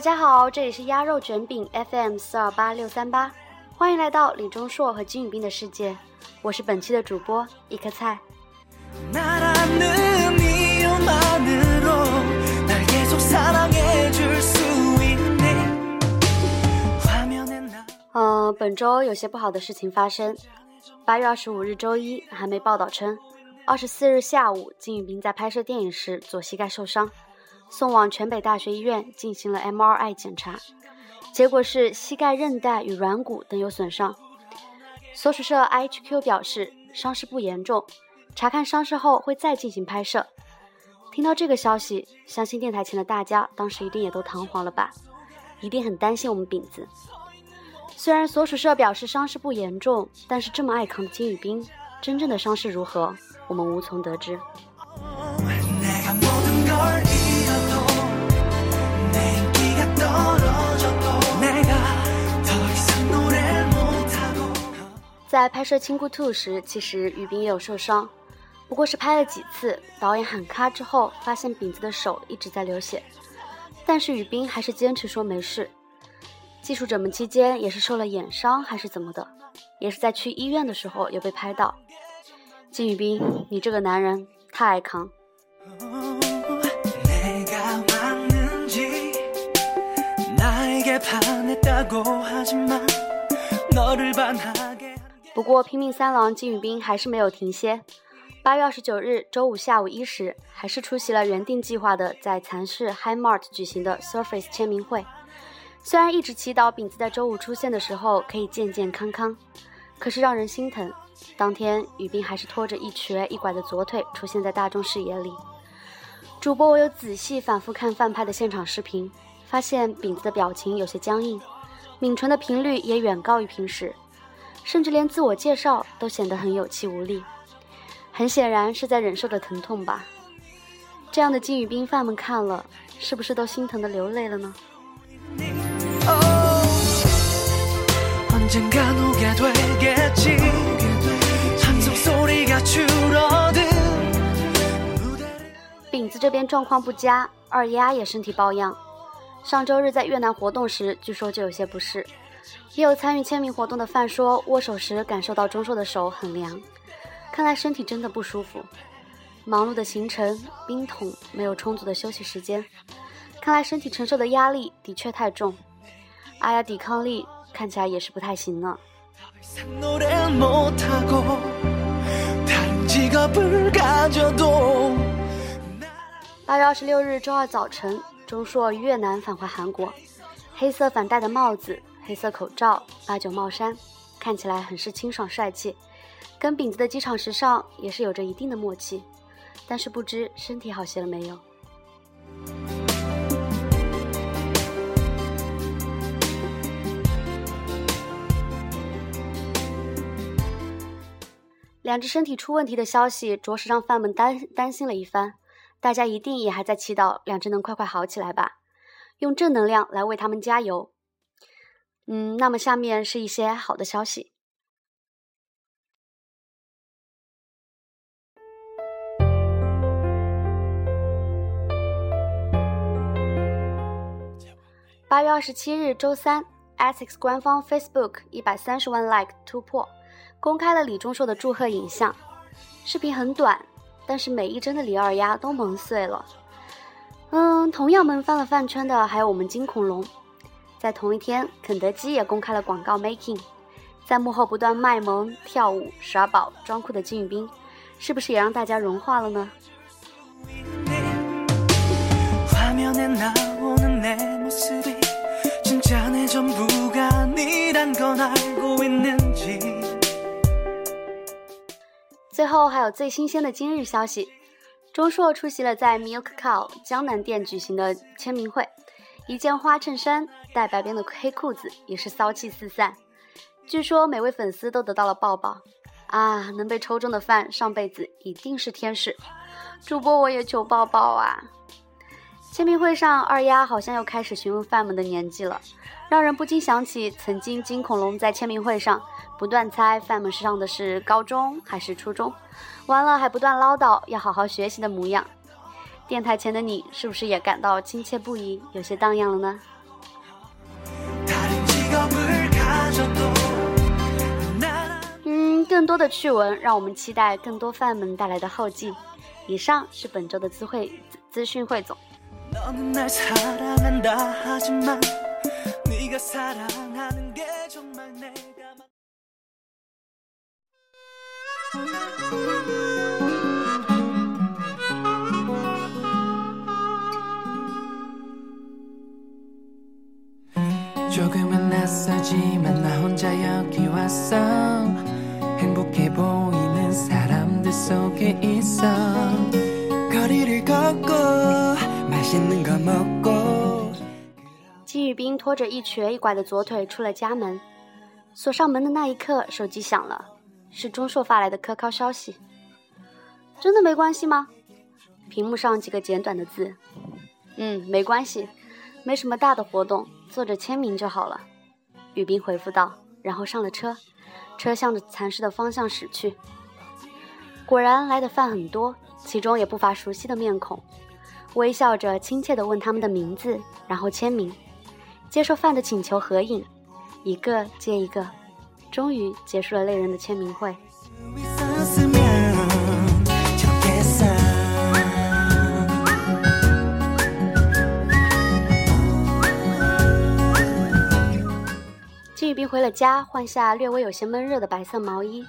大家好，这里是鸭肉卷饼 FM 四二八六三八，欢迎来到李钟硕和金宇彬的世界，我是本期的主播一颗菜。嗯，本周有些不好的事情发生。八月二十五日周一，还没报道称，二十四日下午，金宇彬在拍摄电影时左膝盖受伤。送往全北大学医院进行了 MRI 检查，结果是膝盖韧带与软骨等有损伤。所属社 IHQ 表示伤势不严重，查看伤势后会再进行拍摄。听到这个消息，相信电台前的大家当时一定也都彷徨了吧？一定很担心我们饼子。虽然所属社表示伤势不严重，但是这么爱扛的金宇彬，真正的伤势如何，我们无从得知。在拍摄《亲姑兔》时，其实宇彬也有受伤，不过是拍了几次，导演喊咔之后，发现饼子的手一直在流血，但是宇彬还是坚持说没事。技术者们期间也是受了眼伤还是怎么的，也是在去医院的时候有被拍到。金宇彬，你这个男人太爱扛。不过，拼命三郎金宇彬还是没有停歇。八月二十九日周五下午一时，还是出席了原定计划的在蚕市 High Mart 举行的 Surface 签名会。虽然一直祈祷饼子在周五出现的时候可以健健康康，可是让人心疼，当天宇彬还是拖着一瘸一拐的左腿出现在大众视野里。主播我有仔细反复看翻拍的现场视频，发现饼子的表情有些僵硬，抿唇的频率也远高于平时。甚至连自我介绍都显得很有气无力，很显然是在忍受着疼痛吧。这样的金宇彬范们看了，是不是都心疼的流泪了呢？饼子这边状况不佳，二丫也身体抱恙。上周日在越南活动时，据说就有些不适。也有参与签名活动的范说，握手时感受到钟硕的手很凉，看来身体真的不舒服。忙碌的行程，冰桶，没有充足的休息时间，看来身体承受的压力的确太重。阿雅抵抗力看起来也是不太行呢。八月二十六日周二早晨，钟硕越南返回韩国，黑色反戴的帽子。黑色口罩，八九帽衫，看起来很是清爽帅气，跟饼子的机场时尚也是有着一定的默契。但是不知身体好些了没有？两只身体出问题的消息，着实让饭们担担心了一番。大家一定也还在祈祷两只能快快好起来吧，用正能量来为他们加油。嗯，那么下面是一些好的消息。八月二十七日周三，Essex 官方 Facebook 一百三十万 Like 突破，公开了李钟硕的祝贺影像。视频很短，但是每一帧的李二丫都萌碎了。嗯，同样萌翻了饭圈的还有我们金恐龙。在同一天，肯德基也公开了广告 making，在幕后不断卖萌、跳舞、耍宝、装酷的金宇彬，是不是也让大家融化了呢？最后还有最新鲜的今日消息，钟硕出席了在 Milk Cow 江南店举行的签名会。一件花衬衫，带白边的黑裤子，也是骚气四散。据说每位粉丝都得到了抱抱啊！能被抽中的饭，上辈子一定是天使。主播我也求抱抱啊！签名会上，二丫好像又开始询问范们的年纪了，让人不禁想起曾经金恐龙在签名会上不断猜范们上的是高中还是初中，完了还不断唠叨要好好学习的模样。电台前的你是不是也感到亲切不已，有些荡漾了呢？嗯，更多的趣闻，让我们期待更多范们带来的后记。以上是本周的资会资讯汇总。 너는 날 사랑한다 하지만 네가 사랑하는 게 정말 내가 조금은 낯설지만 나 혼자 여기 왔어. 행복해 보이는 사람들 속에 있어. 金宇斌拖着一瘸一拐的左腿出了家门。锁上门的那一刻手机响了是钟硕发来的科考消息。真的没关系吗？屏幕上几个简短的字。嗯没关系没什么大的活动坐着签名就好了。宇斌回复道然后上了车车向着蚕室的方向驶去。果然来的饭很多其中也不乏熟悉的面孔。微笑着亲切地问他们的名字，然后签名，接受饭的请求合影，一个接一个，终于结束了累人的签名会。金宇斌回了家，换下略微有些闷热的白色毛衣，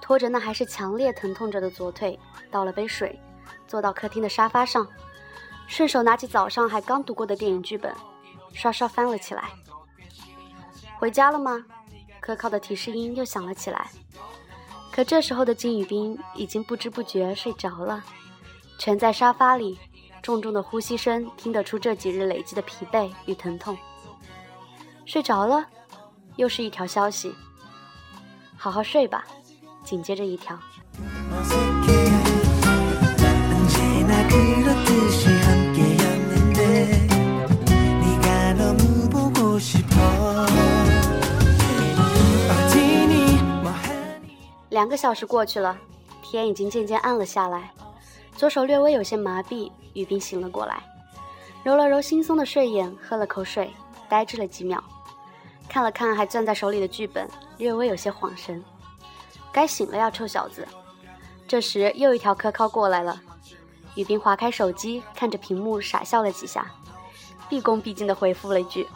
拖着那还是强烈疼痛着的左腿，倒了杯水，坐到客厅的沙发上，顺手拿起早上还刚读过的电影剧本，刷刷翻了起来。回家了吗？可靠的提示音又响了起来。可这时候的金宇彬已经不知不觉睡着了，蜷在沙发里，重重的呼吸声听得出这几日累积的疲惫与疼痛。睡着了。又是一条消息，好好睡吧。紧接着一条。两个小时过去了，天已经渐渐暗了下来，左手略微有些麻痹，雨冰醒了过来，揉了揉惺忪的睡眼，喝了口水，呆滞了几秒。看了看还攥在手里的剧本，略微有些恍神。该醒了呀，臭小子！这时又一条科考过来了。雨冰划开手机，看着屏幕傻笑了几下，毕恭毕敬地回复了一句：“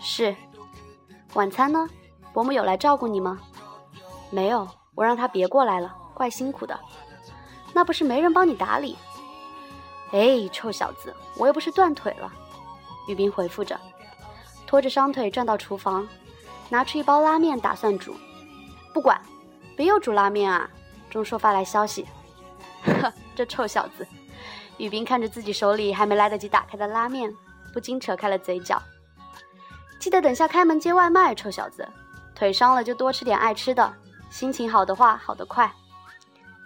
是。”晚餐呢？伯母有来照顾你吗？没有，我让他别过来了，怪辛苦的。那不是没人帮你打理？哎，臭小子，我又不是断腿了。雨冰回复着。拖着伤腿转到厨房，拿出一包拉面，打算煮。不管，别又煮拉面啊！钟硕发来消息。呵，这臭小子！雨冰看着自己手里还没来得及打开的拉面，不禁扯开了嘴角。记得等下开门接外卖，臭小子！腿伤了就多吃点爱吃的，心情好的话好得快。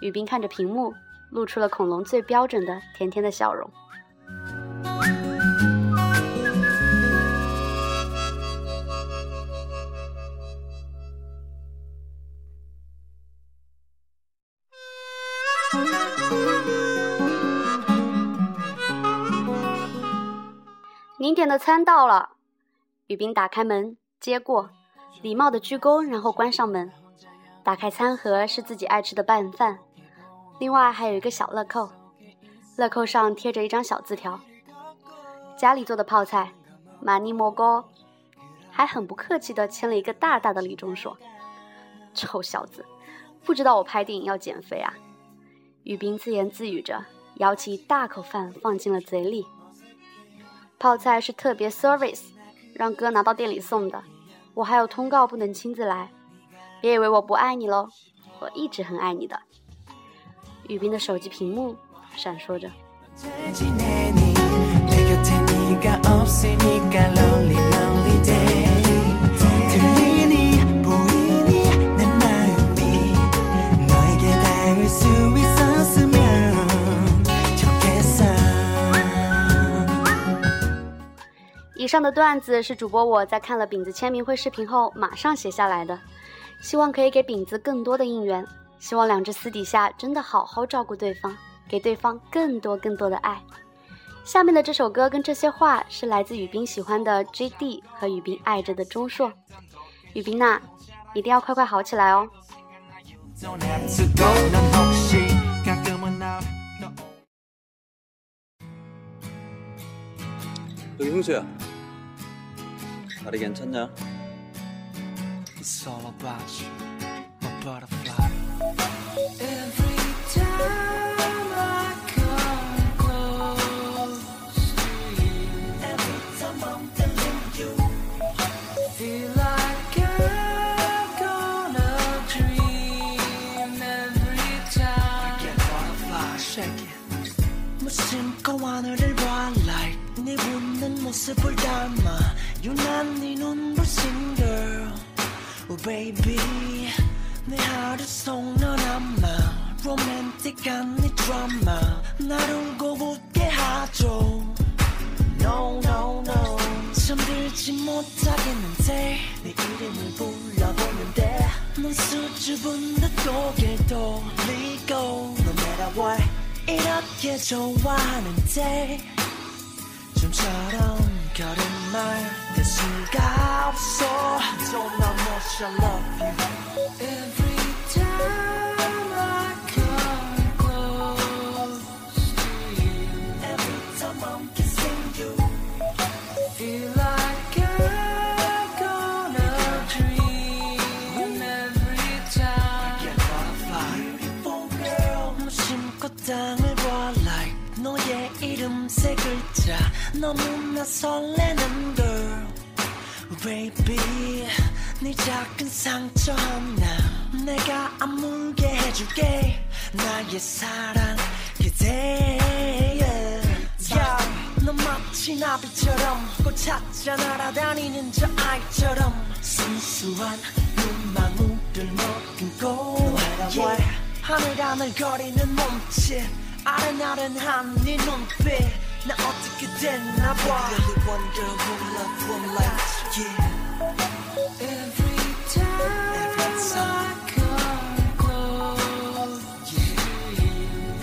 雨冰看着屏幕，露出了恐龙最标准的甜甜的笑容。您点的餐到了，雨冰打开门接过，礼貌的鞠躬，然后关上门。打开餐盒是自己爱吃的拌饭，另外还有一个小乐扣，乐扣上贴着一张小字条：家里做的泡菜，马尼莫高，还很不客气的签了一个大大的李钟硕。臭小子，不知道我拍电影要减肥啊！雨冰自言自语着，舀起一大口饭放进了嘴里。泡菜是特别 service，让哥拿到店里送的。我还有通告不能亲自来，别以为我不爱你喽，我一直很爱你的。雨冰的手机屏幕闪烁着。以上的段子是主播我在看了饼子签名会视频后马上写下来的，希望可以给饼子更多的应援，希望两只私底下真的好好照顾对方，给对方更多更多的爱。下面的这首歌跟这些话是来自雨冰喜欢的 J.D 和雨冰爱着的钟硕， 雨冰娜，一定要快快好起来哦。여기홍수야다리괜찮냐 It's all about you, my butterfly. Every time I come close to you, every time I'm feeling you, feel like I'm gonna dream every time. I get butterfly, shake it. 무심코 하늘을 봐 like 네 웃는 모습을 담아 유난히 눈부신 girl Baby 내 하루 속 너나마 로맨틱한 네 드라마 날 울고 웃게 하죠. No no no. 잠들지 못하겠는데 네 이름을 불러보는데 넌 수줍은 듯 고개 돌리고 No matter 이렇게 좋아하는데 좀처럼 걸음말 될 수가 없어 Don't know much I love you Every time I come close to you Every time I'm kissing you Feel like I'm gonna dream every time Get butterfly Beautiful girl 무심코 땅을 봐 like 너의 이름 세 글자 너무나 설레는 girl Baby 네 작은 상처 하나 내가 아물게 해줄게 나의 사랑 그대 yeah. 넌 마치 나비처럼 꽃 찾아 날아다니는 저 아이처럼 순수한 눈망울을 머금고 yeah. 하늘하늘 거리는 몸짓 아른아른한 네 눈빛 나 어떻게 됐나 봐 Really one girl who love one like you yeah. Every time Every time I come close yeah. to you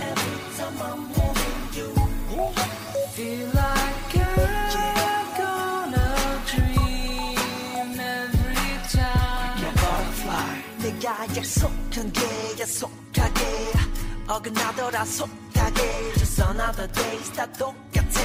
Every time I'm holding you Feel like I'm gonna dream every time My butterfly 내가 약속한 게 약속하게 어긋나더라 속하게 Just another day 다 똑같아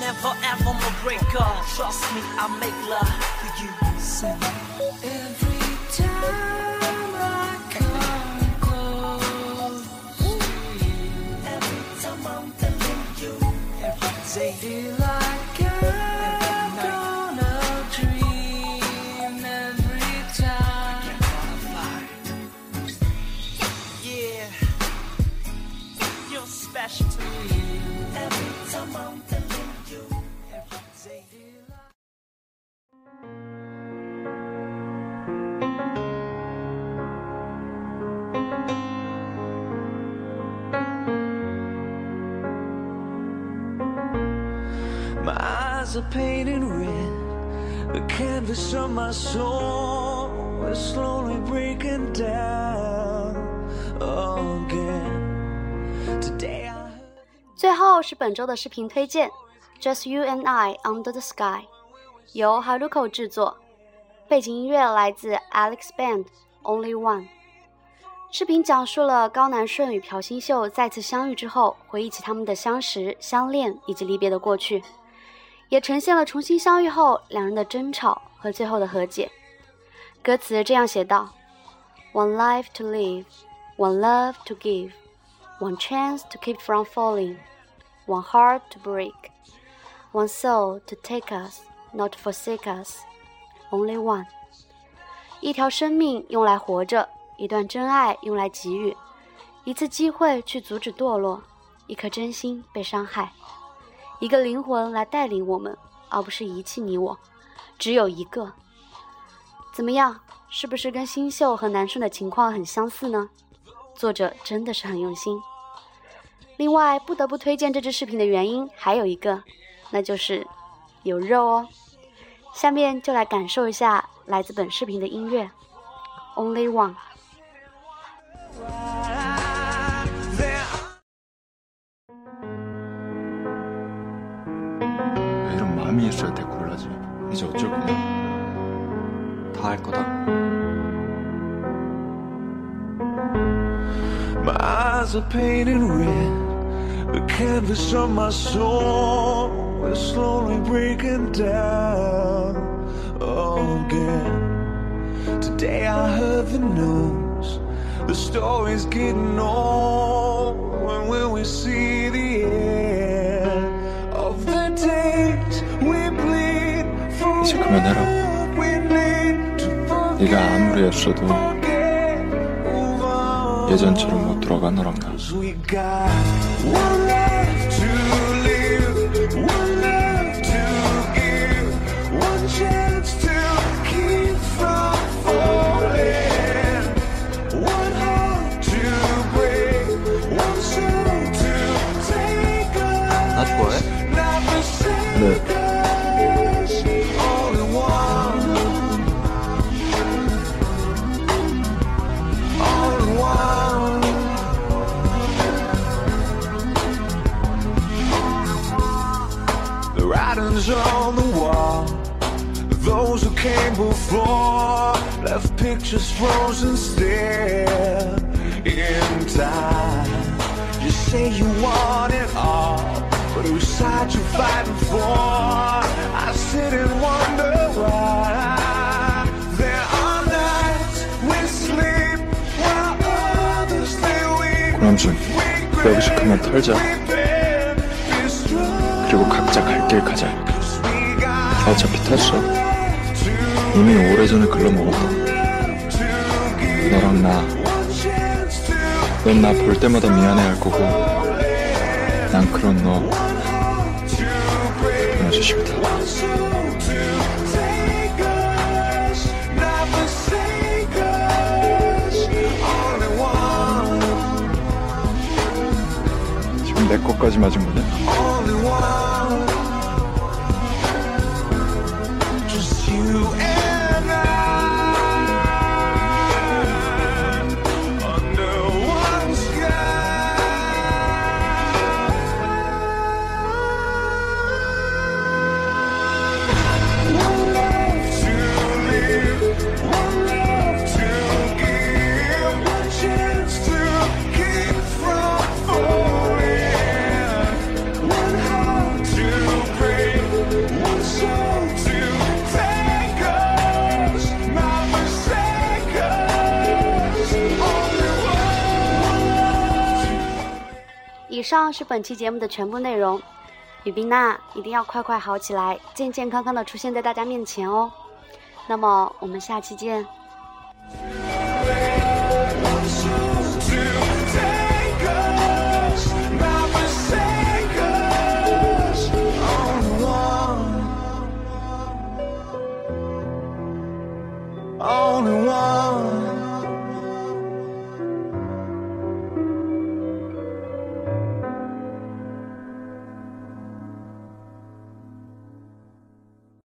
never ever more break up Trust me, I make love for you. Every time 是本周的视频推荐，《Just You and I Under the Sky》，由 Haruko 制作，背景音乐来自 Alex Band，《Only One》。视频讲述了高南顺与朴新秀再次相遇之后，回忆起他们的相识、相恋以及离别的过去，也呈现了重新相遇后两人的争吵和最后的和解。歌词这样写道：One life to live, one love to give, one chance to keep from falling, one heart to break, one soul to take us, not forsake us, only one。一条生命用来活着，一段真爱用来给予，一次机会去阻止堕落，一颗真心被伤害，一个灵魂来带领我们，而不是遗弃你我，只有一个。怎么样？是不是跟新秀和男生的情况很相似呢？作者真的是很用心。另外，不得不推荐这支视频的原因还有一个，那就是有肉哦。下面就来感受一下来自本视频的音乐《Only One》。The painted red. The canvas of my soul is slowly breaking down again. Today I heard the news. The story's getting old. When will we see the end of the days we bleed for 이제 그만해라. what we need to 네가 아무리 애써도 forget, move on. 예전처럼 못 돌아가 너랑 나 writings on the wall. Those who came before left pictures frozen still in time. You say you want it all, but whose side you fighting for? I sit and wonder why. There are nights we sleep while others they weep. 고남준 여기서 그만 털자 그리고 각자 갈 길 가자. 어차피 탔어? 이미 오래전에 글러먹었어 너랑 나 넌 나 볼 때마다 미안해할 거고 난 그런 너. 보내주 싶다. 지금 내 것까지 맞은 거냐? 以上是本期节目的全部内容。雨冰娜一定要快快好起来，健健康康的出现在大家面前哦。那么我们下期见。